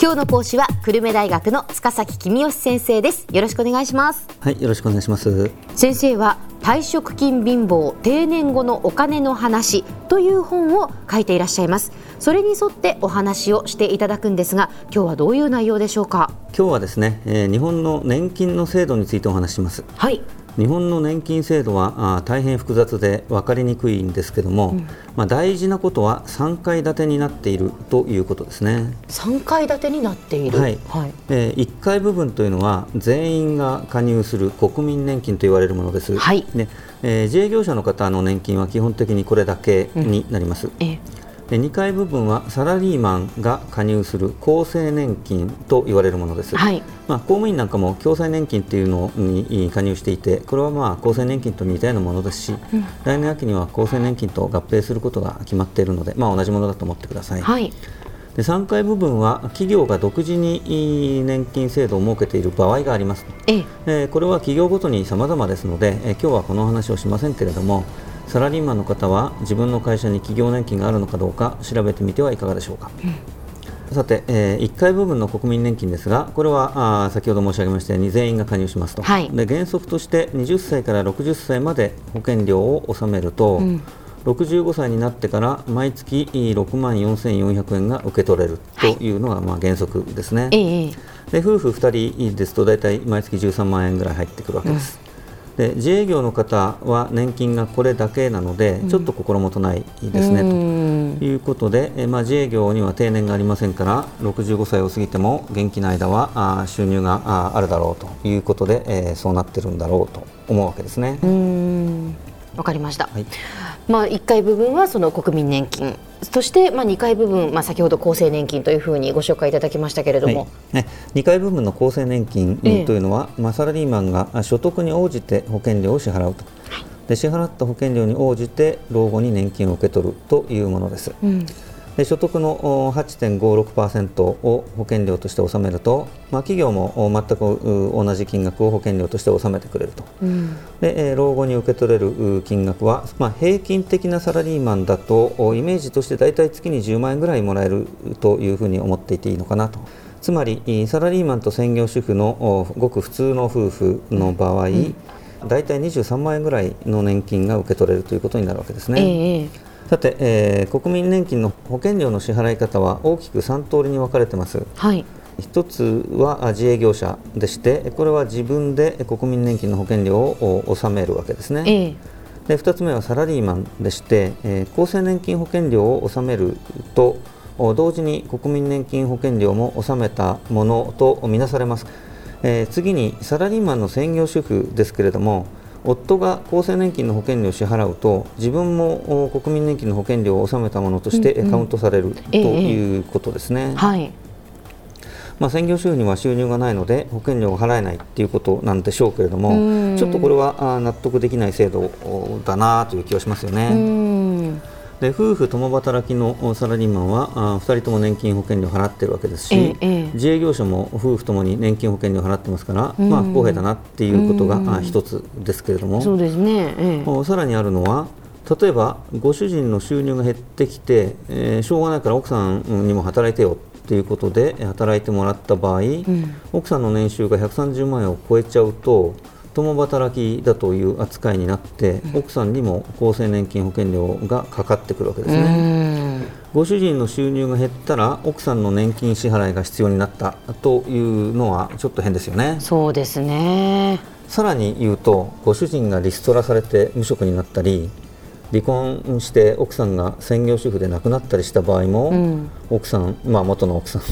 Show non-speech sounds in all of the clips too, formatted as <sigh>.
今日の講師は久留米大学の塚崎君吉先生です。よろしくお願いします。はいよろしくお願いします。先生は退職金貧乏定年後のお金の話という本を書いていらっしゃいます。それに沿ってお話をしていただくんですが今日はどういう内容でしょうか？今日はですね、えー、日本の年金の制度についてお話します。はい日本の年金制度はあ大変複雑で分かりにくいんですけども、うん、まあ、大事なことは3階建てになっているということですね。3階建てになっている、はい。はい、えー、1階部分というのは全員が加入する国民年金と言われるものです、はい。ねえー、自営業者の方の年金は基本的にこれだけになります、うん。えーで2階部分はサラリーマンが加入する厚生年金と言われるものです、はい、まあ、公務員なんかも共済年金というのに加入していてこれはまあ厚生年金と似たようなものですし、うん、来年秋には厚生年金と合併することが決まっているので、まあ、同じものだと思ってください。はい。で3階部分は企業が独自に年金制度を設けている場合があります、ええ。これは企業ごとに様々ですので、え今日はこの話をしませんけれどもサラリーマンの方は自分の会社に企業年金があるのかどうか調べてみてはいかがでしょうか。うん、さて、えー、1回部分の国民年金ですが、これはあ先ほど申し上げましたように全員が加入しますと、はい、で原則として20歳から60歳まで保険料を納めると、うん、65歳になってから毎月6万4400円が受け取れるとい。うのがまあ原則ですね、はい、で夫婦2人ですと大体毎月13万円ぐらい入ってくるわけです。うんで自営業の方は年金がこれだけなので、ちょっと心もとないですね、ということで、えまあ、自営業には定年がありませんから65歳を過ぎても元気な間はあ収入がああるだろうということで、えー、そうなってるんだろうと思うわけですね。わかりました、はい、まあ、1回部分はその国民年金そして、まあ、2回部分、まあ、先ほど厚生年金というふうにご紹介いただきましたけれども、はい。ね、2回部分の厚生年金というのは、ええ、まあ、サラリーマンが所得に応じて保険料を支払うと、はい、で支払った保険料に応じて老後に年金を受け取るというものです。うん。で所得の8.56%を保険料として納めると、まあ、企業も全く同じ金額を保険料として納めてくれると、うん、で老後に受け取れる金額は、まあ、平均的なサラリーマンだとイメージとして大体月に10万円ぐらいもらえるというふうに思っていていいのかなと。つまりサラリーマンと専業主婦のごく普通の夫婦の場合、うん大体23万円ぐらいの年金が受け取れるということになるわけですね。ええさて、えー、国民年金の保険料の支払い方は大きく3通りに分かれてます。はい一つは自営業者でしてこれは自分で国民年金の保険料を納めるわけですね。えで2つ目はサラリーマンでして、えー、厚生年金保険料を納めると同時に国民年金保険料も納めたものとみなされます。えー、次にサラリーマンの専業主婦ですけれども夫が厚生年金の保険料を支払うと自分も国民年金の保険料を納めたものとしてカウントされる、ということですね。はい。まあ、専業主婦には収入がないので保険料を払えないということなんでしょうけれどもちょっとこれは納得できない制度だなという気がしますよね。で夫婦共働きのサラリーマンはあ2人とも年金保険料払ってるわけですし、ええ、自営業者も夫婦ともに年金保険料払ってますから、うん、まあ、不公平だなっていうことが、うん、一つですけれども。そうですね、ええ、さらにあるのは例えばご主人の収入が減ってきて、えー、しょうがないから奥さんにも働いてよということで働いてもらった場合、うん、奥さんの年収が130万円を超えちゃうと共働きだという扱いになって、うん、奥さんにも厚生年金保険料がかかってくるわけですね。ご主人の収入が減ったら奥さんの年金支払いが必要になったというのはちょっと変ですよね。そうですねさらに言うとご主人がリストラされて無職になったり離婚して奥さんが専業主婦で亡くなったりした場合も、うん、奥さん、まあ、元の奥さん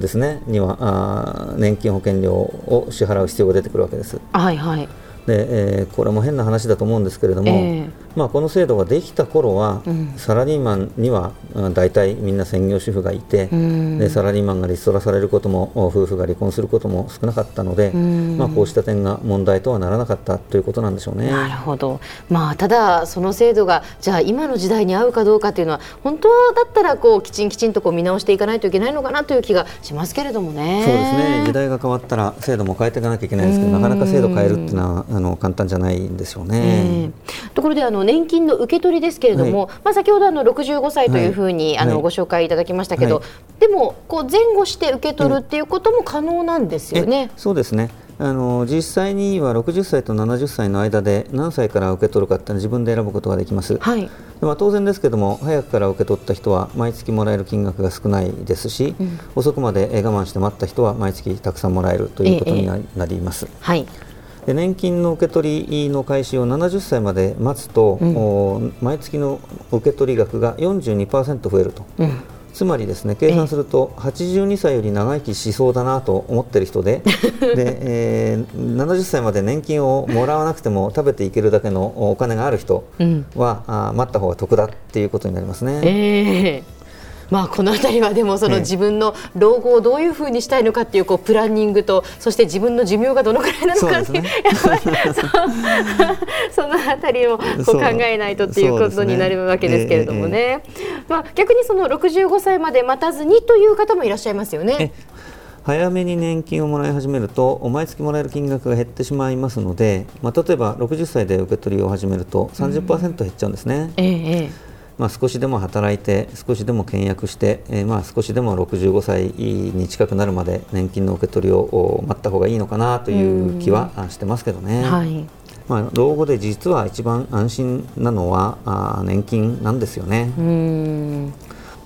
ですね <laughs> にはあ年金保険料を支払う必要が出てくるわけです。はいはい。で、えー、これも変な話だと思うんですけれども、えー、まあ、この制度ができた頃は、うん、サラリーマンには大体みんな専業主婦がいて、うん、でサラリーマンがリストラされることも夫婦が離婚することも少なかったので、うん、まあ、こうした点が問題とはならなかったということなんでしょうね。なるほど、まあ、ただ、その制度がじゃあ今の時代に合うかどうかというのは本当だったらこうきちんきちんとこう見直していかないといけないのかなという気がしますけれどもね。そうですね。時代が変わったら制度も変えていかなきゃいけないですけどなかなか制度変えるっていうのはあの簡単じゃないんでしょうね。えー、ところであのの年金の受け取りですけれども、はい、まあ先ほどあの65歳というふうに、あのご紹介いただきましたけど、でもこう前後して受け取るっていうことも可能なんですよね。そうですね。あの実際には60歳と70歳の間で何歳から受け取るかって自分で選ぶことができます、はい、では当然ですけども早くから受け取った人は毎月もらえる金額が少ないですし、うん、遅くまで我慢して待った人は毎月たくさんもらえるということになります。ええはいで年金の受け取りの開始を70歳まで待つと、うん、毎月の受け取り額が42%増えると、うん、つまりですね計算すると82歳より長生きしそうだなと思ってる人で <laughs> で、えー、70歳まで年金をもらわなくても食べていけるだけのお金がある人は、うん、あ待った方が得だっていうことになりますね。えーまあ、この辺りはでもその自分の老後をどういうふうにしたいのかっていうこうプランニングとそして自分の寿命がどのくらいなのかっていう、ね、その <laughs> 辺りをこう考えないとっていうことになるわけですけれどもね、まあ、逆にその65歳まで待たずにという方もいらっしゃいますよね。早めに年金をもらい始めると毎月もらえる金額が減ってしまいますので、まあ、例えば60歳で受け取りを始めると30%減っちゃうんですね。うんええまあ、少しでも働いて少しでも倹約して、えー、まあ少しでも65歳に近くなるまで年金の受け取りを待った方がいいのかなという気はしてますけどね。はいまあ、老後で実は一番安心なのはあ年金なんですよね。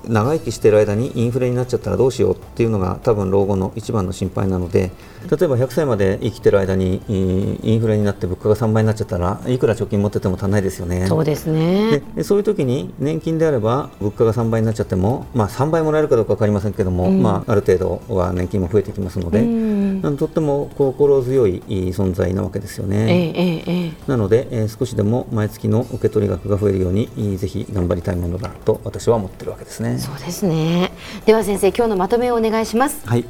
長生きしている間にインフレになっちゃったらどうしようっていうのが多分老後の一番の心配なので例えば100歳まで生きてる間にインフレになって物価が3倍になっちゃったらいくら貯金持ってても足らないですよね。そうですねでそういう時に年金であれば物価が3倍になっちゃっても、まあ、3倍もらえるかどうか分かりませんけども、うん、まあ、ある程度は年金も増えてきますので、うん、とっても心強い存在なわけですよね。えええ、なので、えー、少しでも毎月の受け取り額が増えるようにぜひ頑張りたいものだと私は思ってるわけですね。そうですね。では先生今日のまとめをお願いします。はい。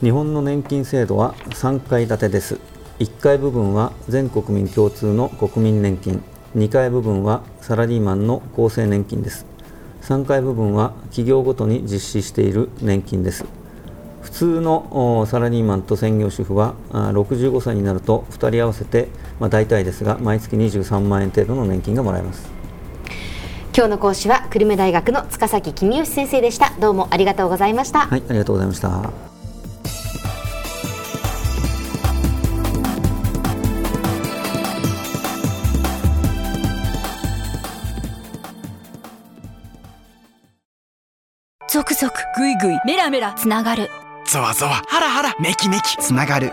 日本の年金制度は3階建てです。1階部分は全国民共通の国民年金。2階部分はサラリーマンの厚生年金です。3階部分は企業ごとに実施している年金です。普通のサラリーマンと専業主婦は65歳になると2人合わせて、まあ、大体ですが毎月23万円程度の年金がもらえます。今日の講師は久留米大学の塚崎公義先生でしたどうもありがとうございましたはいありがとうございましたゾクゾクグイグイメラメラつながるゾワゾワハラハラメキメキつながる